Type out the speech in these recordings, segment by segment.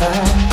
last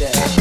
You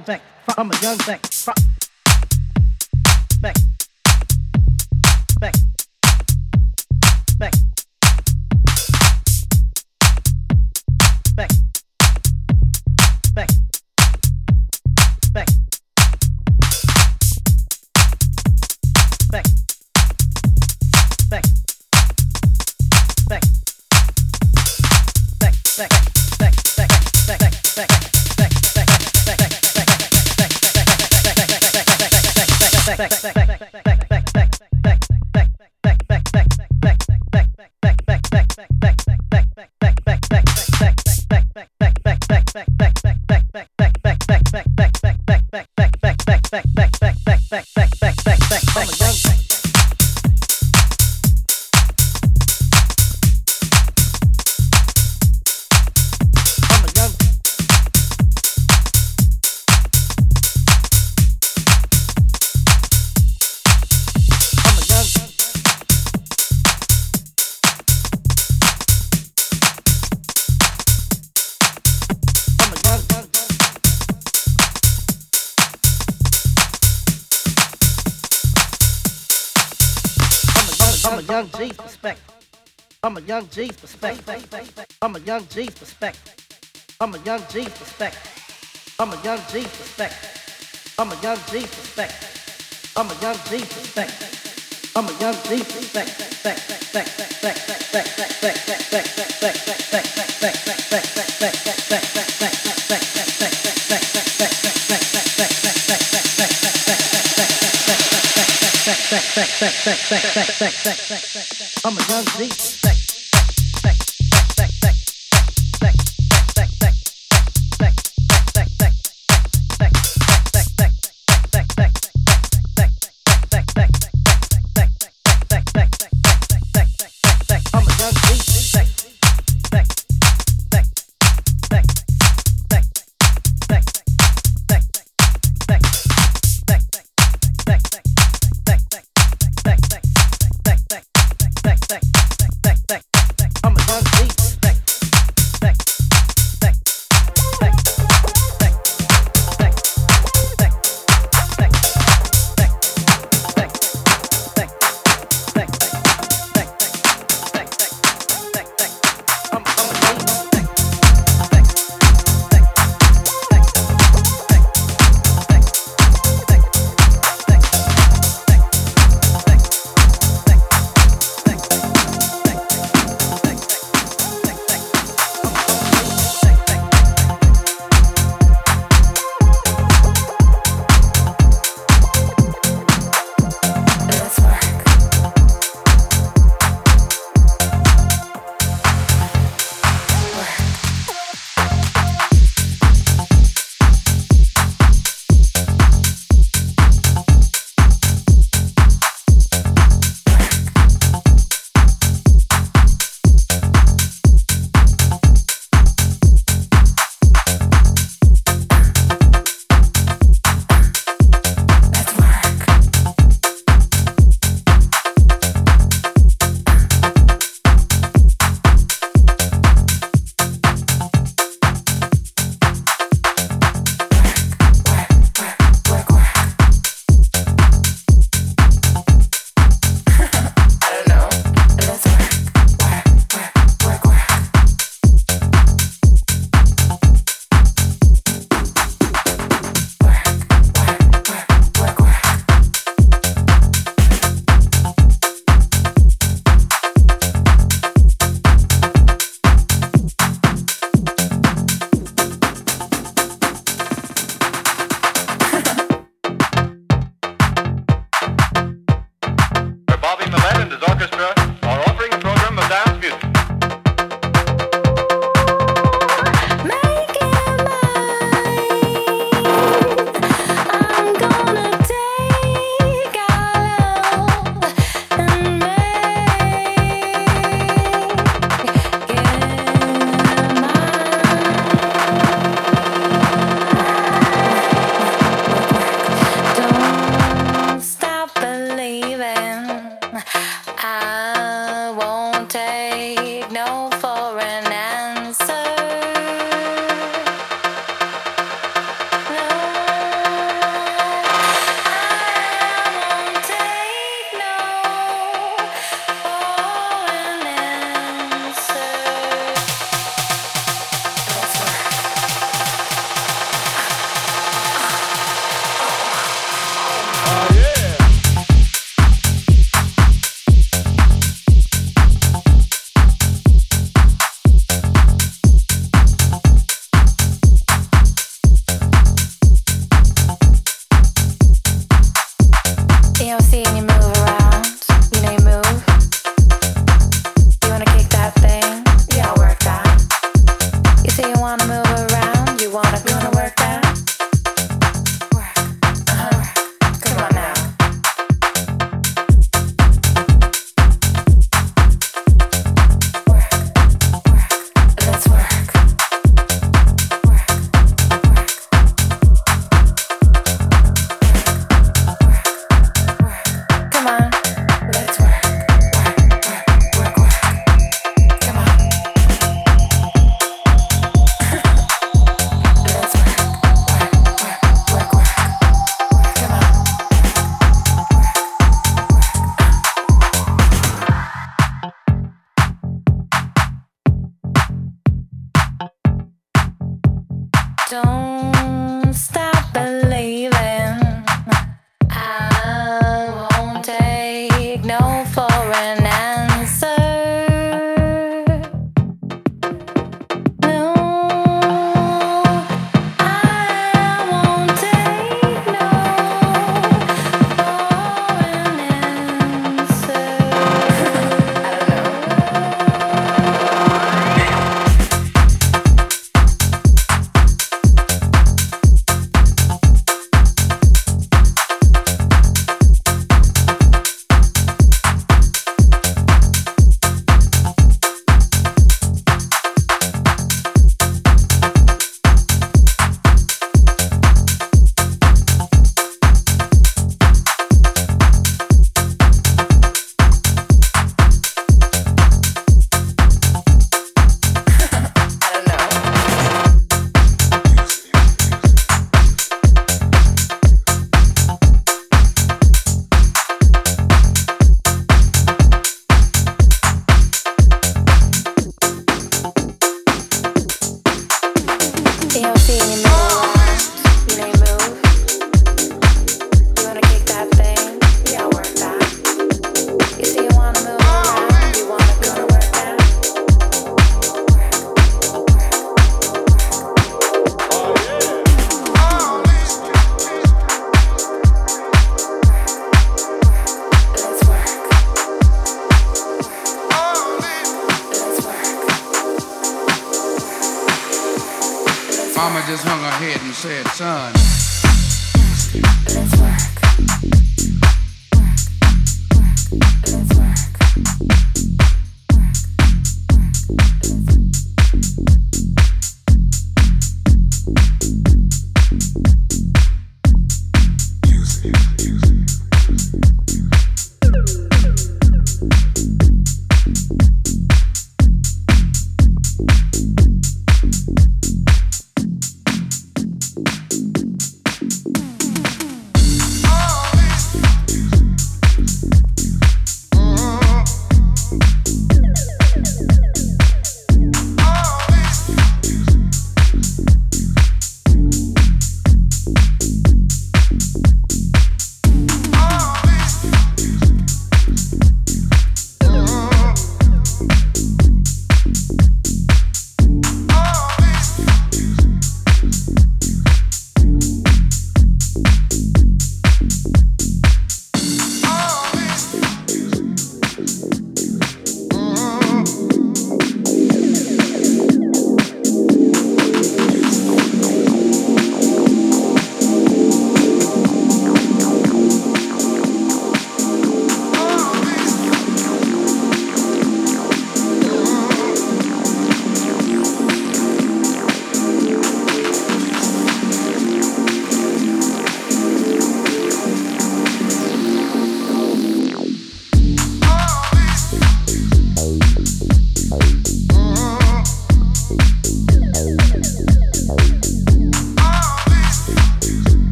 থাকবেন G perspective. From a young G perspective. From a young G perspective. From a young G perspective. From a young G perspective. From a young G perspective. From a young G's perspective.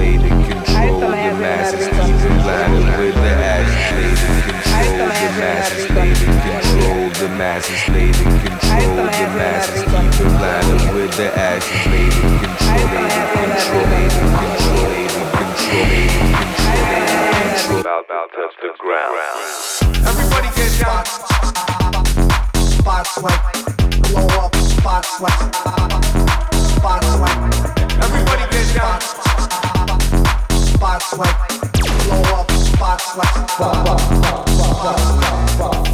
Ashley control the masses, even line with the Ashley to control the masses, they to control the masses, they to control the masses, even line with the Ashley, they control, they control, they control, they control, control, control. About, about touch the ground. Everybody get down. spots like blow up, spots like spots like. Everybody get down spots like blow up spots like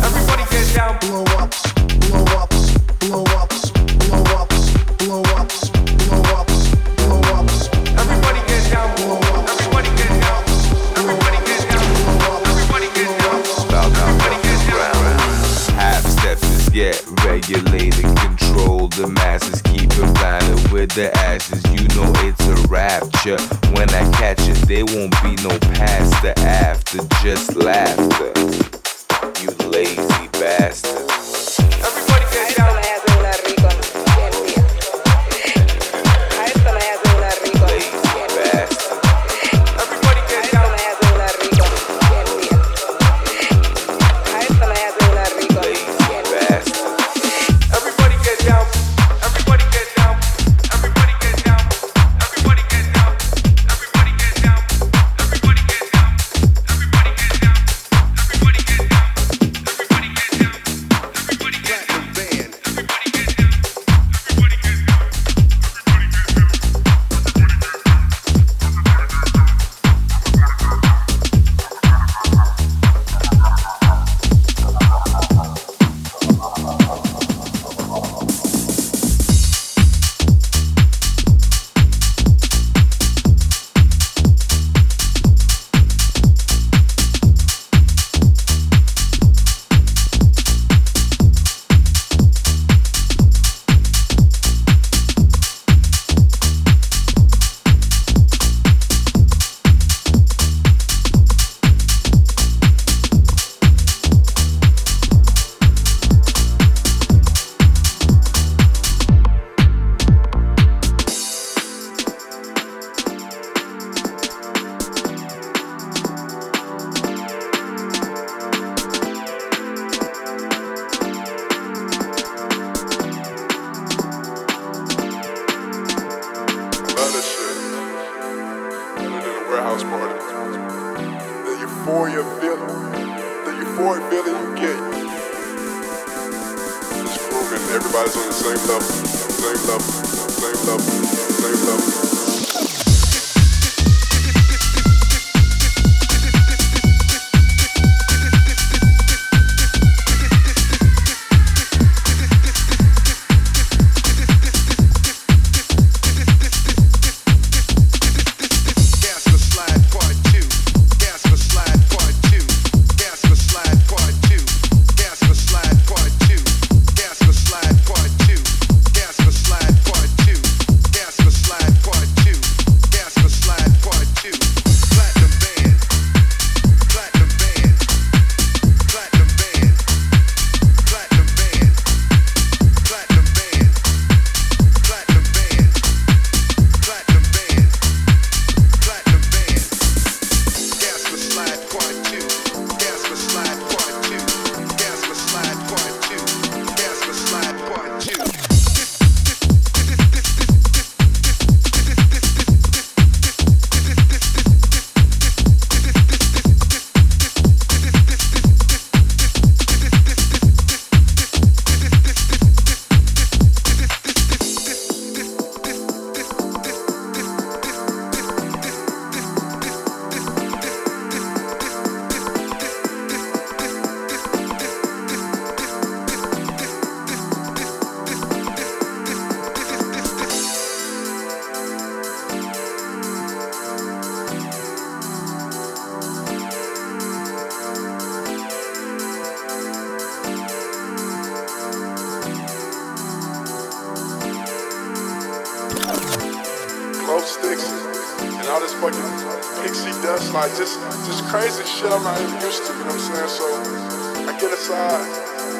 Everybody get down. blow ups blow ups blow ups blow ups blow ups blow ups blow ups Everybody get down. Everybody get down. Everybody get down. Everybody get down. About Everybody get down. Half steppers get regulated, control the masses, keep it blinded with the ashes. You know it's a rapture. When I catch it, there won't be no past the after, just laughter. You lazy bastard. Inside,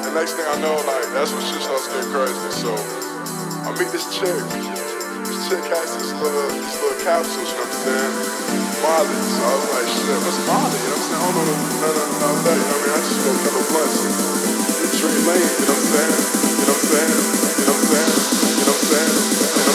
and next thing I know, like that's when shit starts getting crazy. So I meet this chick. This chick has this little these little capsules, you know what I'm saying? Molly. So I was like, shit, what's Molly? You know what I'm saying? I don't know none of of that, you know what I mean? I just go cut a blunt. Dream lane, you know what I'm saying? You know what I'm saying? You know what I'm saying? You know what I'm saying?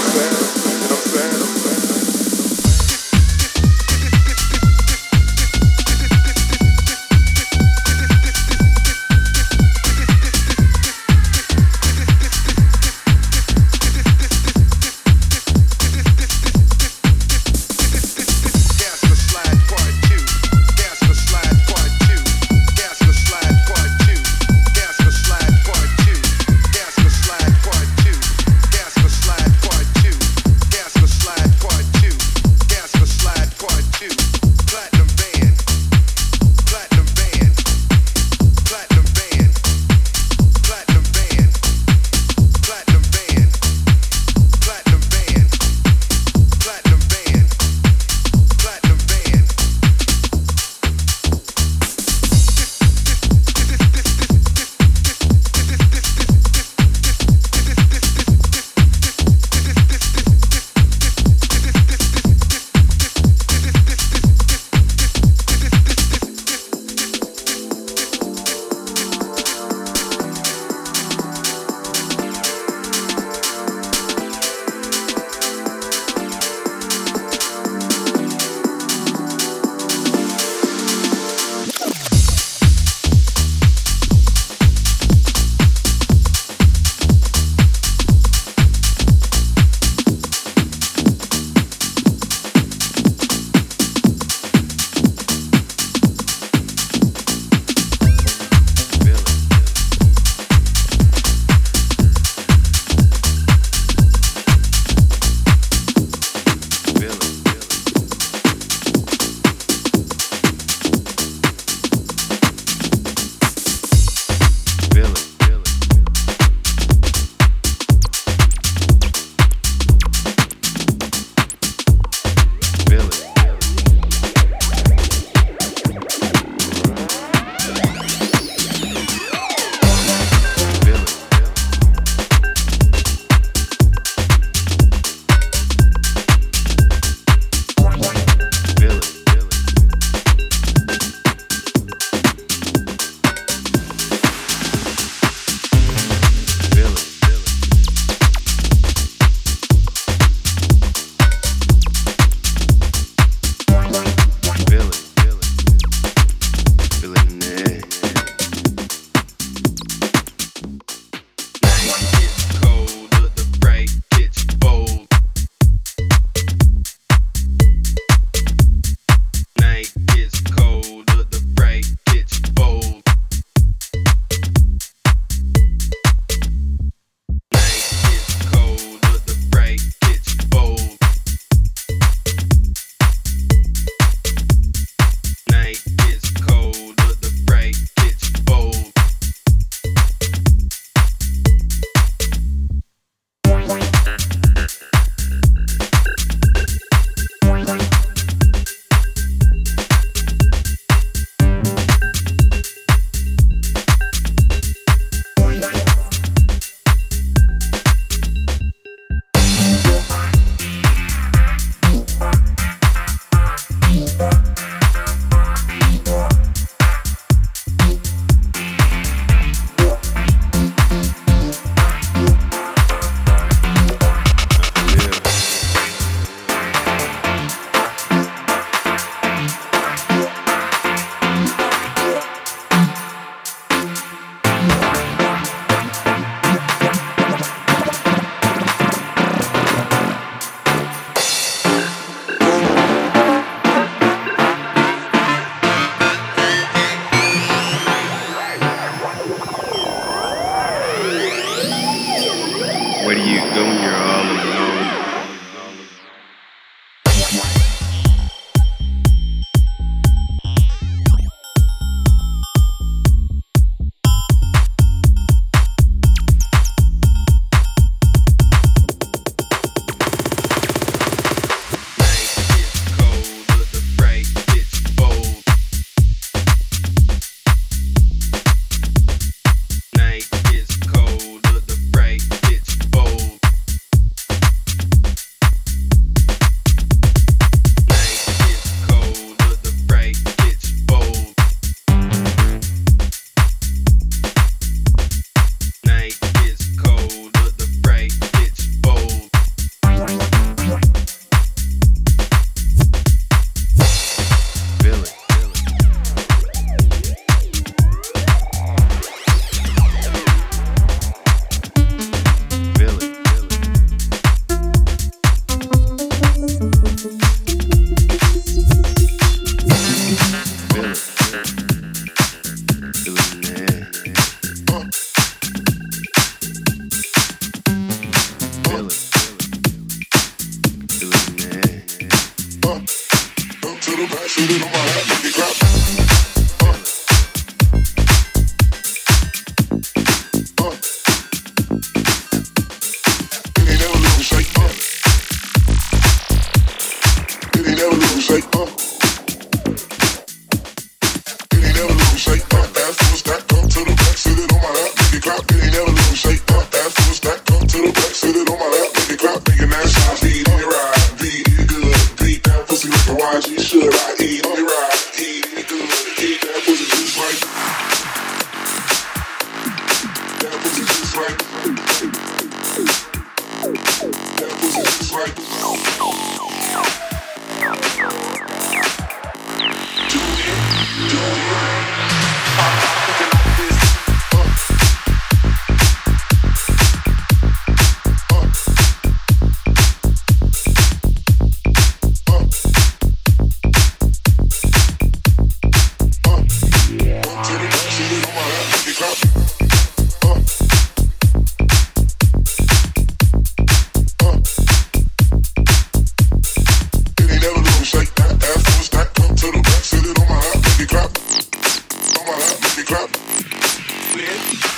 Uh.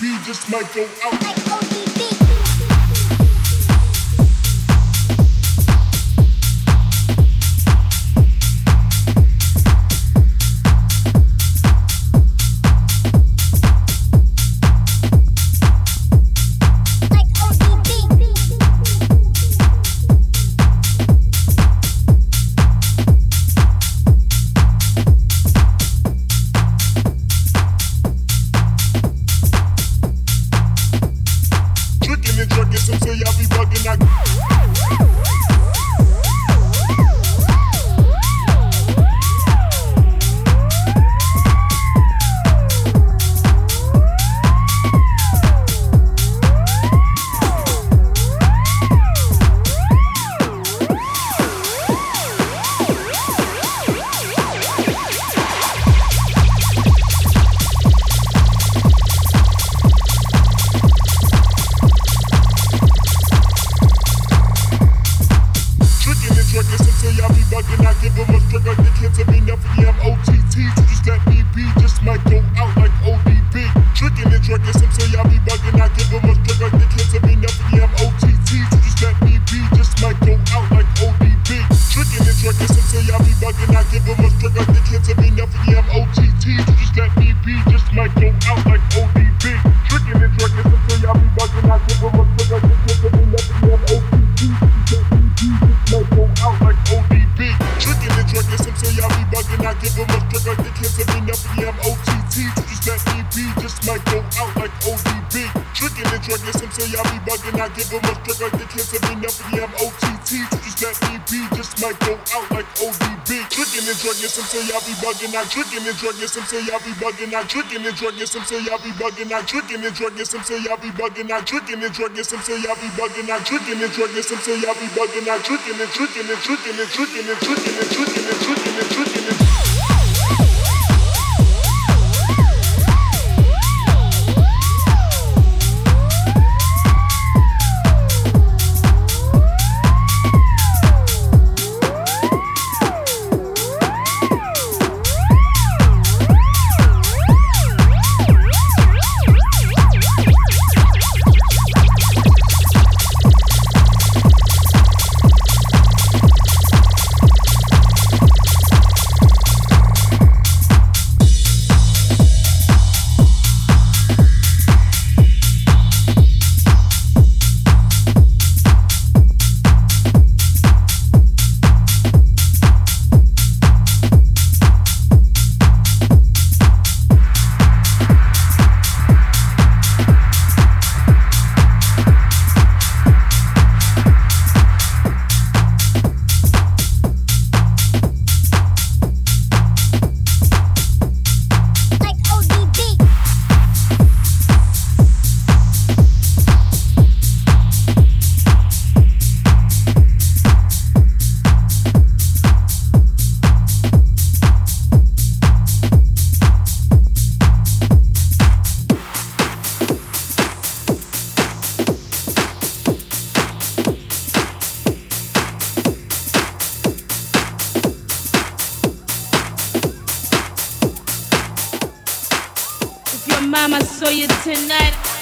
be, this might go out. some say y'all be bugging, I drinking and drugging. Some say y'all be bugging, I drinking and drugging. Some say y'all be bugging, I drinking and drugging. Some say y'all be bugging, I drinking and drugging. Some say y'all be bugging, I drinking and drinking and drinking and drinking and drinking. and tricking. time I saw you tonight.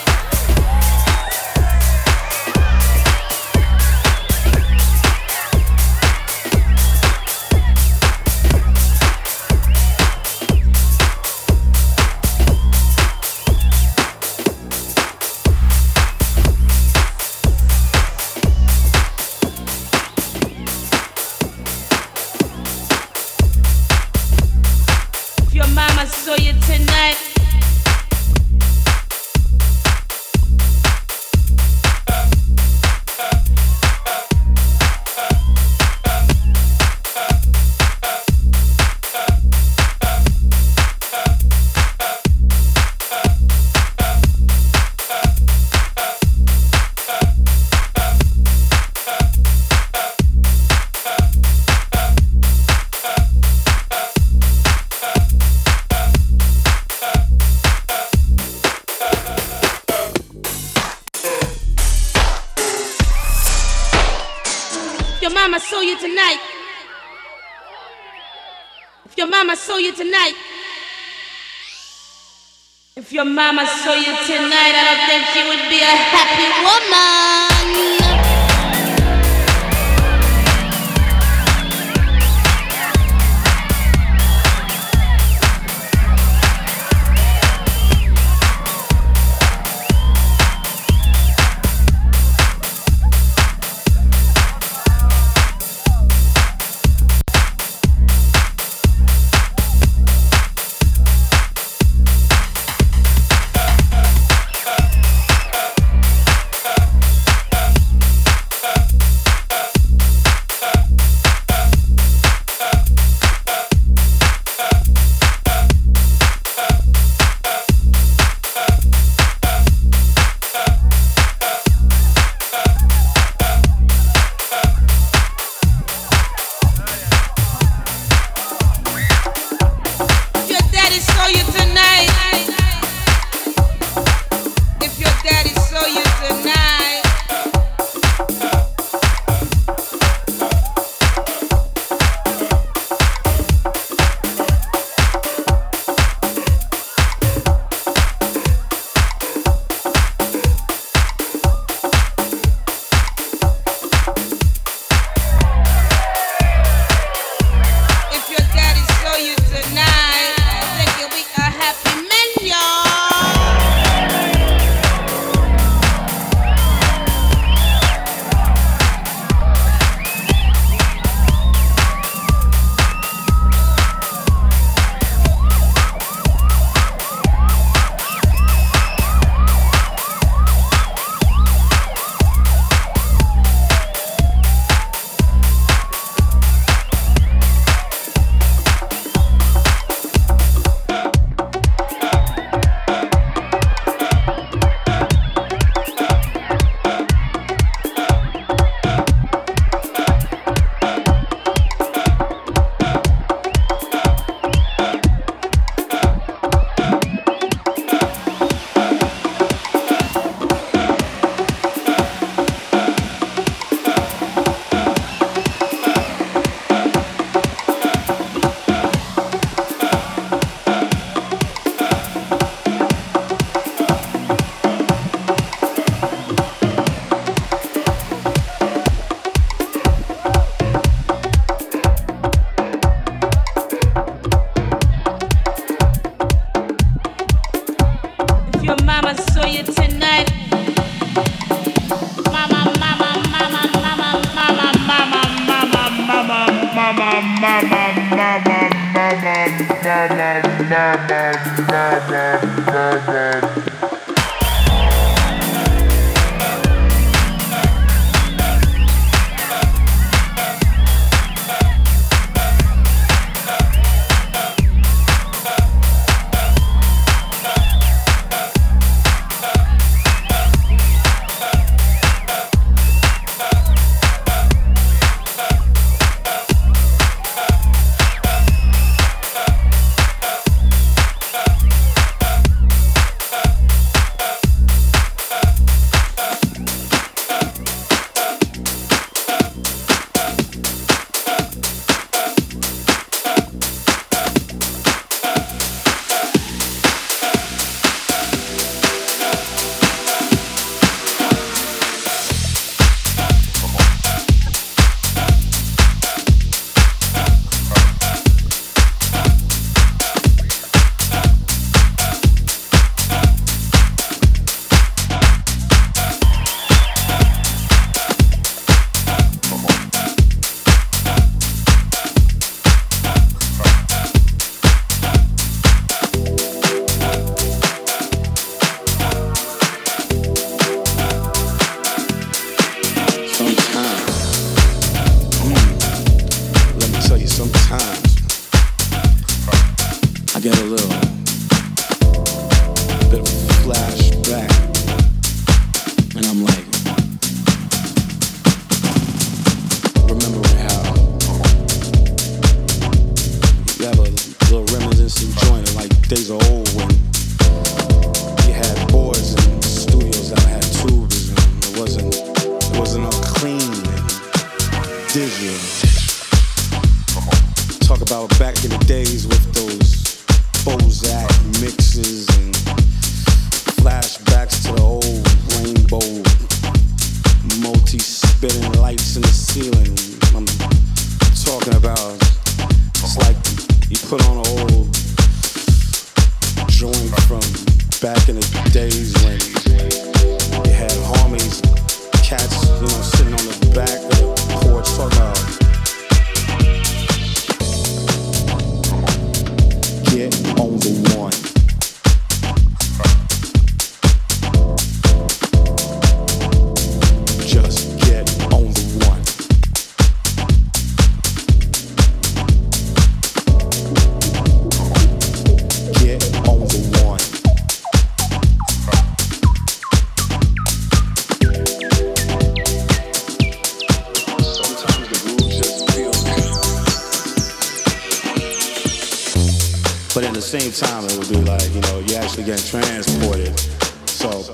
But at the same time, it would be like, you know, you're actually getting transported. So,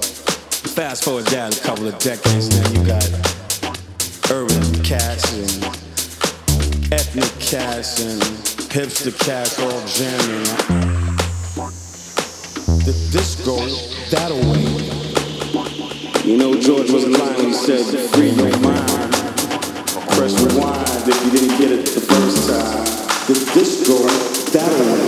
fast forward down a couple of decades, then you got urban cats and ethnic cats and hipster cats all jamming. The disco that away. You know, George wasn't lying when he said, free your mind. Press rewind if you didn't get it the first time. The disco that away.